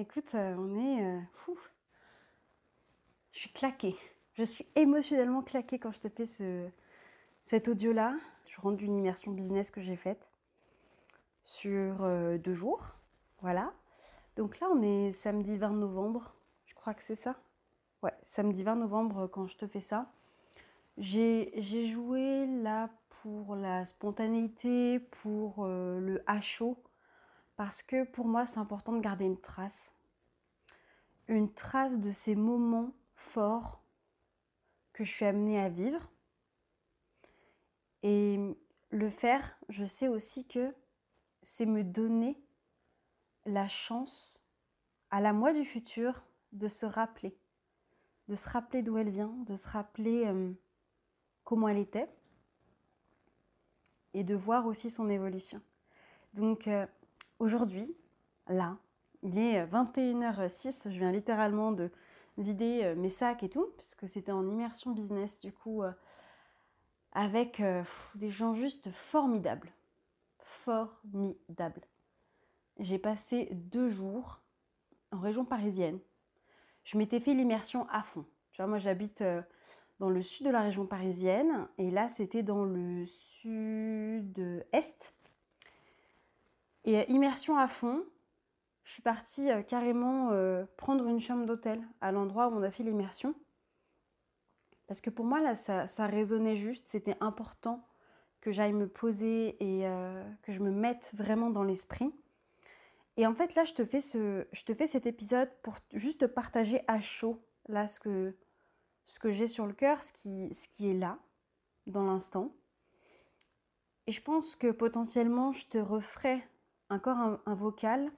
Écoute, euh, on est euh, fou. Je suis claquée. Je suis émotionnellement claquée quand je te fais ce, cet audio-là. Je rentre d'une immersion business que j'ai faite sur euh, deux jours. Voilà. Donc là, on est samedi 20 novembre. Je crois que c'est ça. Ouais, samedi 20 novembre quand je te fais ça. J'ai joué là pour la spontanéité, pour le chaud parce que pour moi, c'est important de garder une trace. Une trace de ces moments forts que je suis amenée à vivre. Et le faire, je sais aussi que c'est me donner la chance à la moi du futur de se rappeler. De se rappeler d'où elle vient, de se rappeler euh, comment elle était et de voir aussi son évolution. Donc, euh, aujourd'hui, là, il est 21h06, je viens littéralement de vider euh, mes sacs et tout, puisque c'était en immersion business, du coup, euh, avec euh, des gens juste formidables. Formidables. J'ai passé deux jours en région parisienne. Je m'étais fait l'immersion à fond. Tu vois, moi j'habite dans le sud de la région parisienne, et là c'était dans le sud-est. Et euh, immersion à fond, je suis partie euh, carrément euh, prendre une chambre d'hôtel à l'endroit où on a fait l'immersion. Parce que pour moi, là, ça, résonnait juste, c'était important que j'aille me poser et que je me mette vraiment dans l'esprit. Et en fait, là, je te fais, ce, je te fais cet épisode pour juste te partager à chaud, là, ce que, ce que j'ai sur le cœur, ce qui, ce qui est là, dans l'instant. Et je pense que potentiellement, je te referai encore un, vocal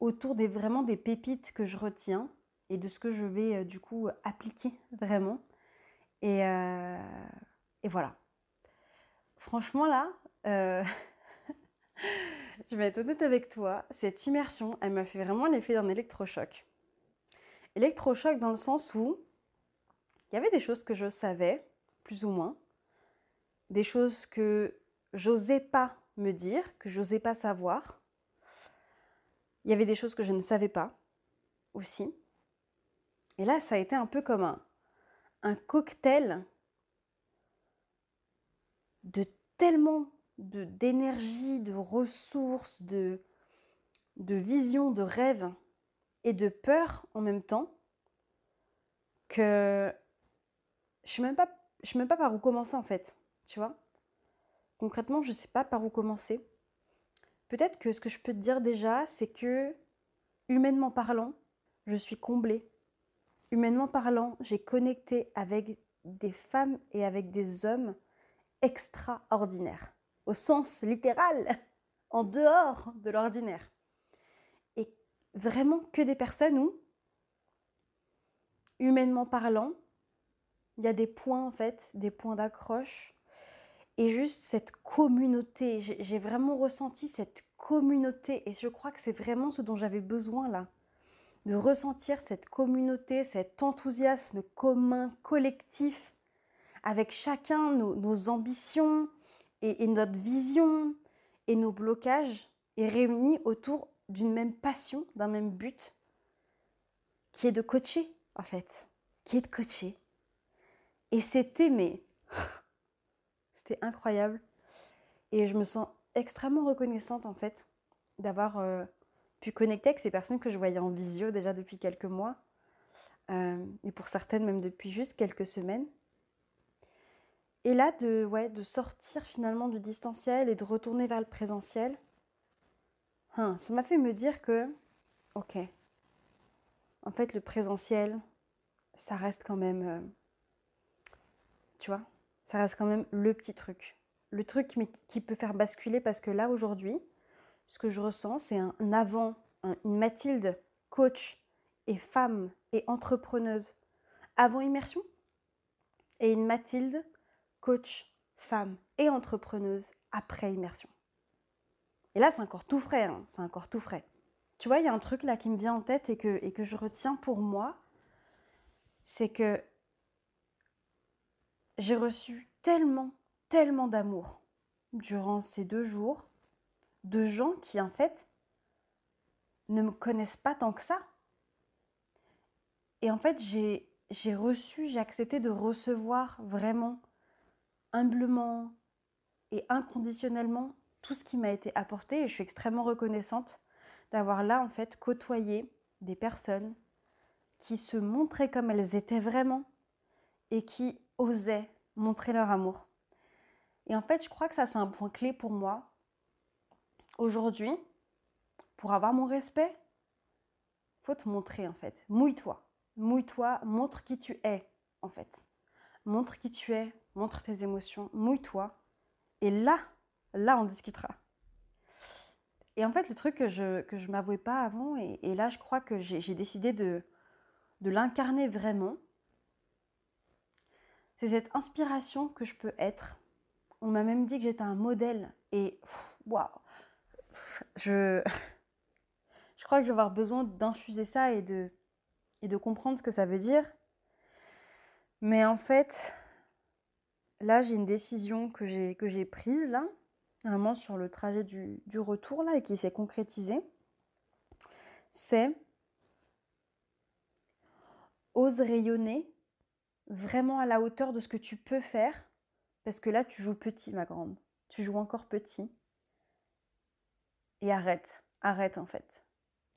autour des vraiment des pépites que je retiens et de ce que je vais euh, du coup appliquer vraiment. Et, euh, et voilà. Franchement là, euh, je vais être honnête avec toi, cette immersion, elle m'a fait vraiment l'effet d'un électrochoc. Électrochoc dans le sens où il y avait des choses que je savais, plus ou moins, des choses que j'osais pas me dire, que j'osais pas savoir. Il y avait des choses que je ne savais pas aussi. Et là, ça a été un peu comme un, cocktail de tellement d'énergie, de ressources, de, de vision, de rêve et de peur en même temps que je ne sais sais même pas par où commencer en fait, tu vois. Concrètement, je ne sais pas par où commencer. Peut-être que ce que je peux te dire déjà, c'est que, humainement parlant, je suis comblée. Humainement parlant, j'ai connecté avec des femmes et avec des hommes extraordinaires, au sens littéral, en dehors de l'ordinaire. Et vraiment que des personnes où, humainement parlant, il y a des points en fait, des points d'accroche et juste cette communauté, j'ai vraiment ressenti cette communauté et je crois que c'est vraiment ce dont j'avais besoin là. De ressentir cette communauté, cet enthousiasme commun, collectif, avec chacun nos, ambitions et, et, notre vision et nos blocages, et réunis autour d'une même passion, d'un même but, qui est de coacher en fait, qui est de coacher. Et c'était mais incroyable. Et je me sens extrêmement reconnaissante en fait d'avoir euh, pu connecter avec ces personnes que je voyais en visio déjà depuis quelques mois. Euh, et pour certaines même depuis juste quelques semaines. Et là, de, ouais, de sortir finalement du distanciel et de retourner vers le présentiel, hein, ça m'a fait me dire que, ok, en fait, le présentiel, ça reste quand même, euh, tu vois, ça reste quand même le petit truc. Le truc qui peut faire basculer parce que là, aujourd'hui, ce que je ressens, c'est un avant, une Mathilde, coach et femme et entrepreneuse avant immersion et une Mathilde, coach, femme et entrepreneuse après immersion. Et là, c'est encore tout frais, hein, encore tout frais. Tu vois, il y a un truc là qui me vient en tête et que je retiens pour moi, c'est que j'ai reçu tellement, tellement d'amour durant ces deux jours de gens qui, en fait, ne me connaissent pas tant que ça. Et en fait, j'ai, reçu, j'ai accepté de recevoir vraiment humblement et inconditionnellement tout ce qui m'a été apporté et je suis extrêmement reconnaissante d'avoir là en fait côtoyé des personnes qui se montraient comme elles étaient vraiment et qui osaient montrer leur amour. Et en fait, je crois que ça c'est un point clé pour moi aujourd'hui pour avoir mon respect. Faut te montrer en fait. Mouille-toi. Mouille-toi, montre qui tu es en fait. Montre qui tu es, montre tes émotions, mouille-toi et là, là on discutera. Et en fait, le truc que je que je m'avouais pas avant, et, là, je crois que j'ai décidé de, de l'incarner vraiment, c'est cette inspiration que je peux être. On m'a même dit que j'étais un modèle. Et waouh, je, crois que je vais avoir besoin d'infuser ça et de, comprendre ce que ça veut dire. Mais en fait, là, j'ai une décision que j'ai, prise là, vraiment sur le trajet du, du retour là et qui s'est concrétisé, c'est ose rayonner vraiment à la hauteur de ce que tu peux faire, parce que là tu joues petit ma grande, tu joues encore petit. Et arrête, arrête en fait.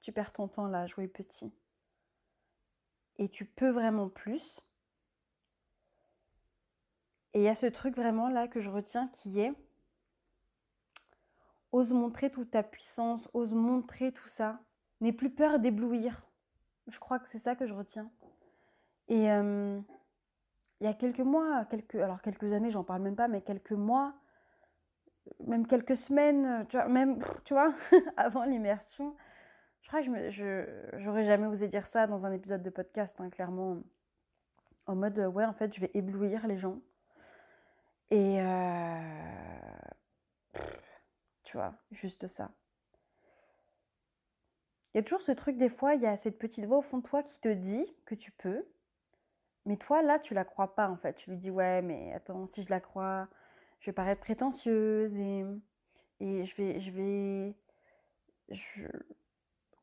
Tu perds ton temps là à jouer petit. Et tu peux vraiment plus. Et il y a ce truc vraiment là que je retiens qui est ose montrer toute ta puissance, ose montrer tout ça. N'aie plus peur d'éblouir. Je crois que c'est ça que je retiens. Et euh, il y a quelques mois, quelques, alors quelques années, j'en parle même pas, mais quelques mois, même quelques semaines, tu vois, même, tu vois, avant l'immersion, je crois que je j'aurais jamais osé dire ça dans un épisode de podcast, hein, clairement, en mode, ouais, en fait, je vais éblouir les gens. Et euh, tu vois, juste ça. Il y a toujours ce truc, des fois, il y a cette petite voix au fond de toi qui te dit que tu peux, mais toi, là, tu la crois pas, en fait. Tu lui dis, ouais, mais attends, si je la crois, je vais paraître prétentieuse et, je vais. Je vais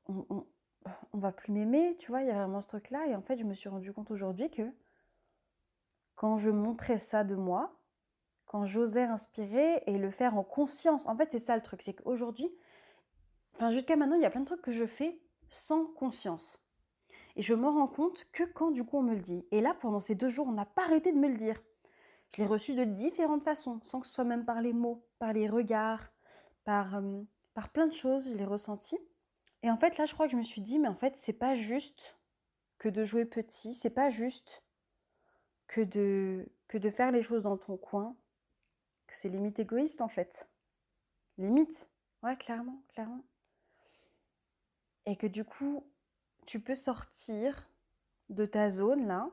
on, on va plus m'aimer, tu vois, il y a vraiment ce truc-là. Et en fait, je me suis rendu compte aujourd'hui que quand je montrais ça de moi, quand j'osais inspirer et le faire en conscience. En fait, c'est ça le truc, c'est qu'aujourd'hui, enfin jusqu'à maintenant, il y a plein de trucs que je fais sans conscience. Et je me rends compte que quand du coup on me le dit. Et là, pendant ces deux jours, on n'a pas arrêté de me le dire. Je l'ai reçu de différentes façons, sans que ce soit même par les mots, par les regards, par, euh, par plein de choses, je l'ai ressenti. Et en fait, là, je crois que je me suis dit, mais en fait, c'est pas juste que de jouer petit, c'est pas juste que de, que de faire les choses dans ton coin, c'est limite égoïste en fait. Limite. Ouais, clairement, clairement. Et que du coup, tu peux sortir de ta zone là,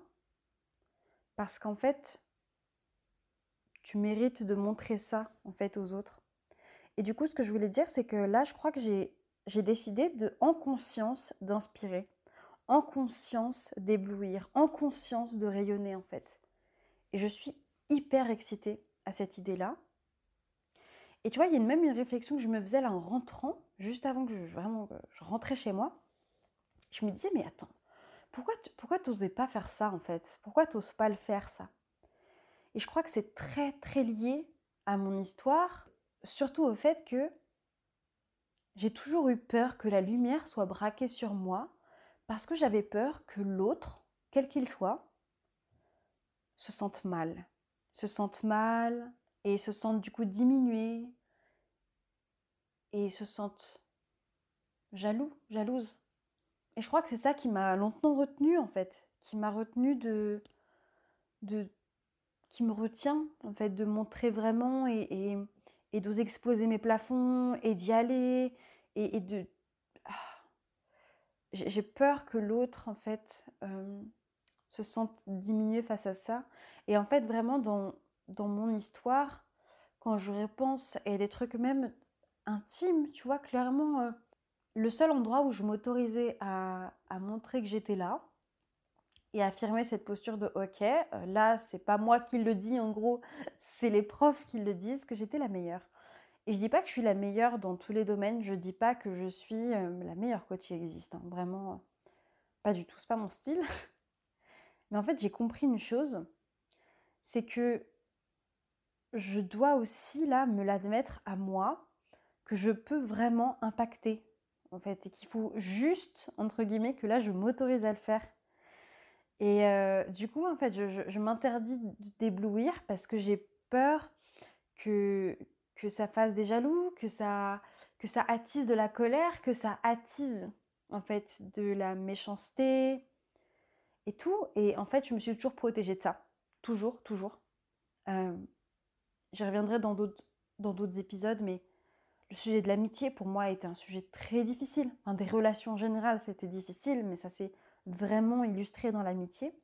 parce qu'en fait, tu mérites de montrer ça en fait aux autres. Et du coup, ce que je voulais dire, c'est que là, je crois que j'ai, décidé de, en conscience, d'inspirer, en conscience d'éblouir, en conscience de rayonner en fait. Et je suis hyper excitée à cette idée-là. Et tu vois, il y a même une réflexion que je me faisais là en rentrant, juste avant que vraiment, je rentrais chez moi. Je me disais, mais attends, pourquoi, pourquoi n'osais pas faire ça en fait? Pourquoi tu n'oses pas le faire ça? Et je crois que c'est très très lié à mon histoire, surtout au fait que j'ai toujours eu peur que la lumière soit braquée sur moi, parce que j'avais peur que l'autre, quel qu'il soit, se sente mal, se sentent mal et se sentent du coup diminués et se sentent jaloux, jalouses. Et je crois que c'est ça qui m'a longtemps retenu en fait, qui m'a retenu de, de, qui me retient en fait de montrer vraiment et, et, et d'oser exploser mes plafonds et d'y aller et, de. Ah, j'ai peur que l'autre, en fait, euh, se sente diminué face à ça. Et en fait, vraiment, dans, dans mon histoire, quand je repense, et des trucs même intimes, tu vois, clairement, euh, le seul endroit où je m'autorisais à, montrer que j'étais là et affirmer cette posture de OK, euh, là, c'est pas moi qui le dis, en gros, c'est les profs qui le disent, que j'étais la meilleure. Et je dis pas que je suis la meilleure dans tous les domaines, je dis pas que je suis euh, la meilleure coach qui existe, hein. vraiment, pas du tout, c'est pas mon style. Mais en fait, j'ai compris une chose, c'est que je dois aussi là me l'admettre à moi que je peux vraiment impacter en fait et qu'il faut juste entre guillemets que là je m'autorise à le faire. Et euh, du coup en fait je, m'interdis d'éblouir parce que j'ai peur que, que ça fasse des jaloux, que ça, que ça attise de la colère, que ça attise en fait de la méchanceté et tout. Et en fait je me suis toujours protégée de ça. Toujours, toujours. Euh, J'y reviendrai dans d'autres épisodes, mais le sujet de l'amitié, pour moi, été un sujet très difficile. Des relations en général, c'était difficile, mais ça s'est vraiment illustré dans l'amitié.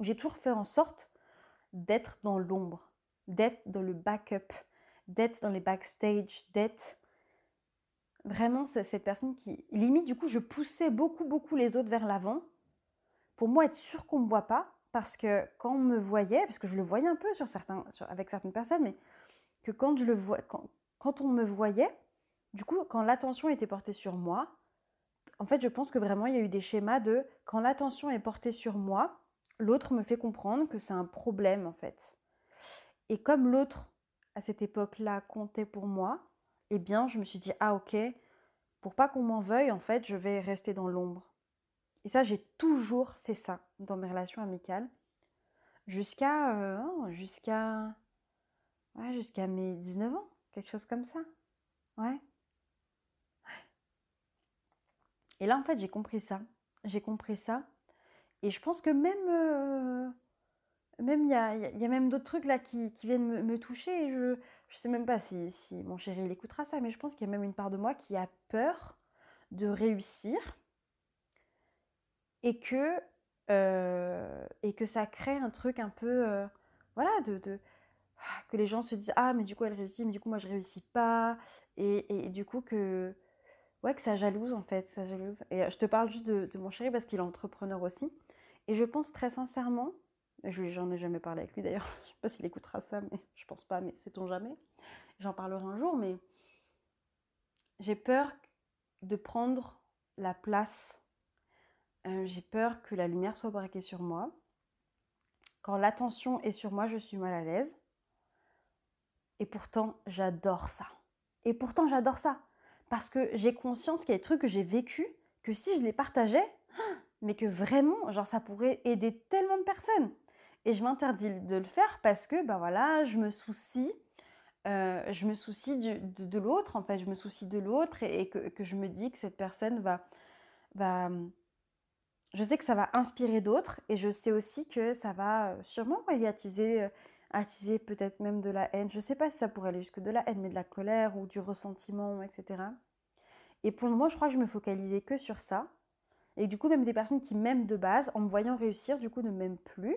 J'ai toujours fait en sorte d'être dans l'ombre, d'être dans le backup, d'être dans les backstage, d'être vraiment cette personne qui, limite, du coup, je poussais beaucoup, beaucoup les autres vers l'avant pour moi être sûr qu'on me voit pas, parce que quand on me voyait, parce que je le voyais un peu sur certains, avec certaines personnes, mais que quand, je le vois, on me voyait, du coup, quand l'attention était portée sur moi, en fait, je pense que vraiment, il y a eu des schémas de quand l'attention est portée sur moi, l'autre me fait comprendre que c'est un problème, en fait. Et comme l'autre, à cette époque-là, comptait pour moi, eh bien, je me suis dit, ah ok, pour pas qu'on m'en veuille, en fait, je vais rester dans l'ombre. Et ça, j'ai toujours fait ça dans mes relations amicales. Jusqu'à euh, jusqu'à ouais, jusqu'à mes 19 ans, quelque chose comme ça. Ouais. Et là, en fait, j'ai compris ça. J'ai compris ça. Et je pense que même, euh, même il y a, y a, même d'autres trucs là qui, viennent me, toucher. Et je ne sais même pas si, si mon chéri il écoutera ça, mais je pense qu'il y a même une part de moi qui a peur de réussir et que, euh, et que ça crée un truc un peu, euh, voilà, de, que les gens se disent ah mais du coup elle réussit, mais du coup moi je réussis pas, et, du coup que, ouais, que ça jalouse en fait, ça jalouse. Et euh, je te parle juste de, mon chéri parce qu'il est entrepreneur aussi, et je pense très sincèrement, j'en ai jamais parlé avec lui d'ailleurs, je sais pas s'il écoutera ça, mais je pense pas, mais sait-on jamais, j'en parlerai un jour, mais j'ai peur de prendre la place euh, j'ai peur que la lumière soit braquée sur moi. Quand l'attention est sur moi, je suis mal à l'aise. Et pourtant, j'adore ça. Et pourtant, j'adore ça. Parce que j'ai conscience qu'il y a des trucs que j'ai vécu, que si je les partageais, mais que vraiment, genre, ça pourrait aider tellement de personnes. Et je m'interdis de le faire parce que, ben voilà, je me soucie, euh, je me soucie de, l'autre, en je me soucie de l'autre et, que, je me dis que cette personne va, va, je sais que ça va inspirer d'autres et je sais aussi que ça va euh, sûrement y attiser, peut-être même de la haine. Je ne sais pas si ça pourrait aller jusque de la haine, mais de la colère ou du ressentiment, etc. Et pour le moment, je crois que je me focalisais que sur ça. Et du coup, même des personnes qui m'aiment de base, en me voyant réussir, du coup, ne m'aiment plus.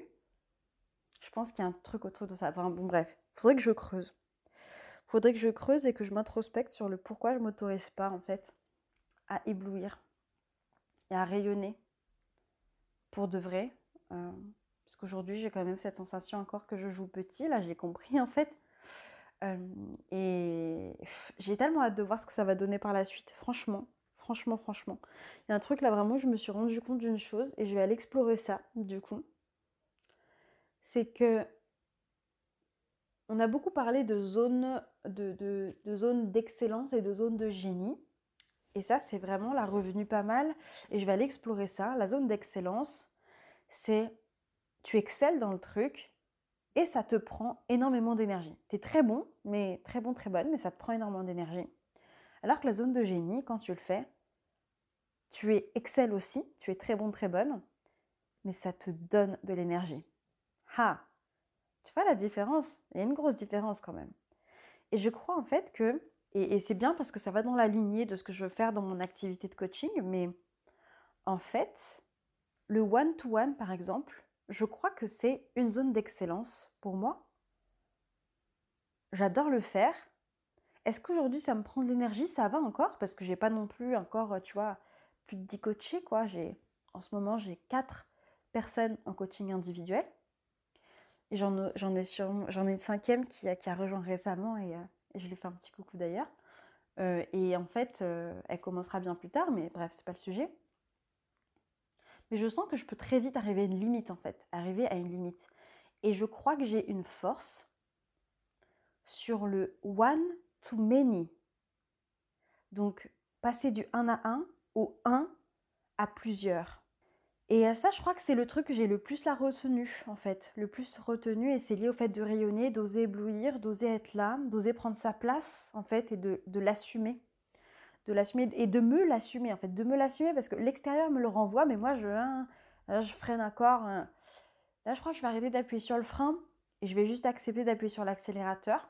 Je pense qu'il y a un truc autour de ça. Enfin, bon, bref, faudrait que je creuse. Faudrait que je creuse et que je m'introspecte sur le pourquoi je m'autorise pas, en fait, à éblouir et à rayonner pour de vrai. Euh, parce qu'aujourd'hui, j'ai quand même cette sensation encore que je joue petit. Là, j'ai compris en fait. Euh, et j'ai tellement hâte de voir ce que ça va donner par la suite. Franchement, franchement, franchement. Il y a un truc là vraiment, je me suis rendu compte d'une chose et je vais aller explorer ça du coup. C'est que on a beaucoup parlé de zones de, de, zones d'excellence et de zones de génie. Et ça, c'est vraiment la revenue pas mal. Et je vais aller explorer ça. La zone d'excellence, c'est tu excelles dans le truc et ça te prend énormément d'énergie. Tu es très bon, mais très bon, très bonne, mais ça te prend énormément d'énergie. Alors que la zone de génie, quand tu le fais, tu es excelle aussi, tu es très bon, très bonne, mais ça te donne de l'énergie. Ha Tu vois la différence? Il y a une grosse différence quand même. Et je crois en fait que et, c'est bien parce que ça va dans la lignée de ce que je veux faire dans mon activité de coaching, mais en fait, le one-to-one, par exemple, je crois que c'est une zone d'excellence pour moi. J'adore le faire. Est-ce qu'aujourd'hui ça me prend de l'énergie? Ça va encore? Parce que j'ai pas non plus encore, tu vois, plus de 10 coachés quoi. J'ai en ce moment j'ai 4 personnes en coaching individuel. Et j'en ai, une cinquième qui a, rejoint récemment et, euh, je lui fais un petit coucou d'ailleurs. Euh, et en fait, euh, elle commencera bien plus tard, mais bref, c'est pas le sujet. Mais je sens que je peux très vite arriver à une limite en fait, arriver à une limite. Et je crois que j'ai une force sur le one to many. Donc, passer du 1 à 1 au 1 à plusieurs. Et ça, je crois que c'est le truc que j'ai le plus la retenu, en fait. Le plus retenu, et c'est lié au fait de rayonner, d'oser éblouir, d'oser être là, d'oser prendre sa place, en fait, et de, l'assumer. De l'assumer et de me l'assumer, en fait. De me l'assumer parce que l'extérieur me le renvoie, mais moi, je, hein, je freine encore. Hein. Là, je crois que je vais arrêter d'appuyer sur le frein et je vais juste accepter d'appuyer sur l'accélérateur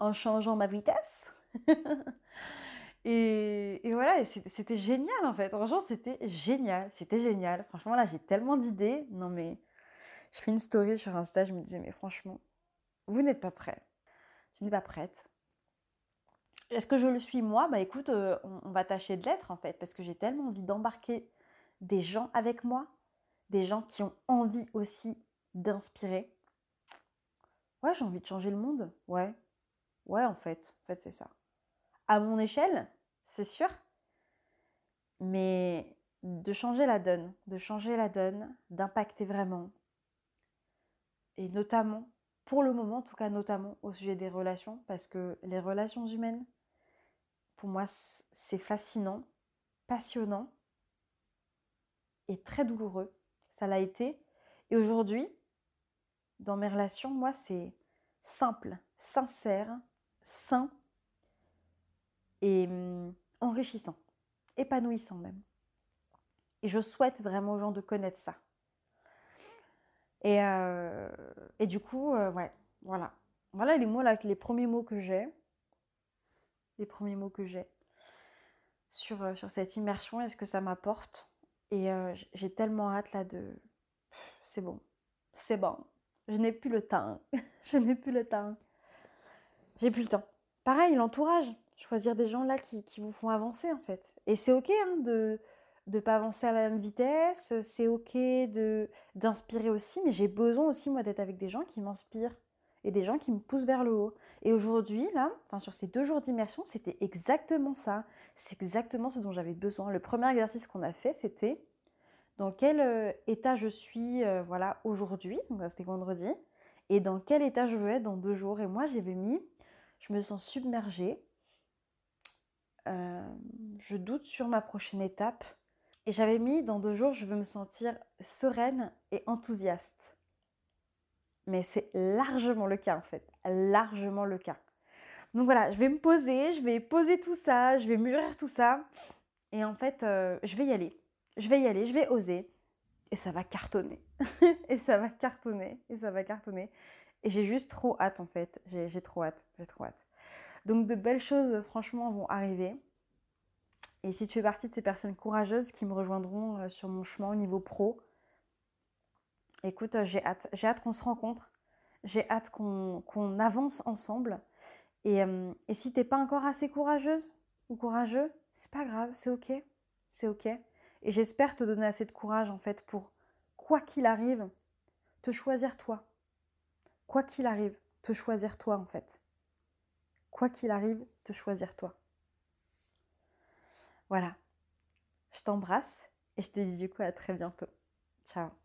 en changeant ma vitesse. et, voilà, c'était génial en fait. Franchement, c'était génial. C'était génial. Franchement, là, j'ai tellement d'idées. Non, mais je fais une story sur Insta. Je me disais, mais franchement, vous n'êtes pas prêt. Je n'ai pas prête. Est-ce que je le suis moi? Bah écoute, euh, on, va tâcher de l'être en fait, parce que j'ai tellement envie d'embarquer des gens avec moi, des gens qui ont envie aussi d'inspirer. Ouais, j'ai envie de changer le monde. Ouais, Ouais, en fait, en fait, c'est ça. À mon échelle, c'est sûr, mais de changer la donne, de changer la donne, d'impacter vraiment. Et notamment, pour le moment, en tout cas, notamment au sujet des relations, parce que les relations humaines, pour moi, c'est fascinant, passionnant et très douloureux. Ça l'a été. Et aujourd'hui, dans mes relations, moi, c'est simple, sincère, sain et hum, enrichissant, épanouissant même. Et je souhaite vraiment aux gens de connaître ça. Et, euh, et du coup, euh, ouais, voilà. Voilà les mots là, les premiers mots que j'ai. Les premiers mots que j'ai sur, euh, sur cette immersion et ce que ça m'apporte. Et j'ai tellement hâte là de. C'est bon. C'est bon. Je n'ai plus le temps. je n'ai plus le temps j'ai plus le temps. Pareil, l'entourage. Choisir des gens là qui, vous font avancer en fait. Et c'est ok hein, de ne pas avancer à la même vitesse, c'est ok d'inspirer aussi, mais j'ai besoin aussi moi d'être avec des gens qui m'inspirent et des gens qui me poussent vers le haut. Et aujourd'hui, là, enfin sur ces deux jours d'immersion, c'était exactement ça. C'est exactement ce dont j'avais besoin. Le premier exercice qu'on a fait, c'était dans quel euh, état je suis euh, voilà aujourd'hui, donc c'était vendredi, et dans quel état je veux être dans deux jours. Et moi, j'avais mis je me sens submergée. Euh, je doute sur ma prochaine étape. Et j'avais mis dans deux jours, je veux me sentir sereine et enthousiaste. Mais c'est largement le cas en fait, largement le cas. Donc voilà, je vais me poser, je vais poser tout ça, je vais mûrir tout ça. Et en fait, euh, je vais y aller. Je vais y aller, je vais oser. Et ça va cartonner. et ça va cartonner. Et ça va cartonner. Et j'ai juste trop hâte en fait. J'ai trop hâte. J'ai trop hâte. Donc de belles choses franchement vont arriver. Et si tu fais partie de ces personnes courageuses qui me rejoindront euh, sur mon chemin au niveau pro, écoute, euh, j'ai hâte. J'ai hâte qu'on se rencontre. J'ai hâte qu'on avance ensemble. Et, euh, et si t'es pas encore assez courageuse ou courageux, c'est pas grave, c'est ok. C'est ok. Et j'espère te donner assez de courage en fait pour, quoi qu'il arrive, te choisir toi quoi qu'il arrive, te choisir toi en fait. Quoi qu'il arrive, te choisir toi. Voilà. Je t'embrasse et je te dis du coup à très bientôt. Ciao.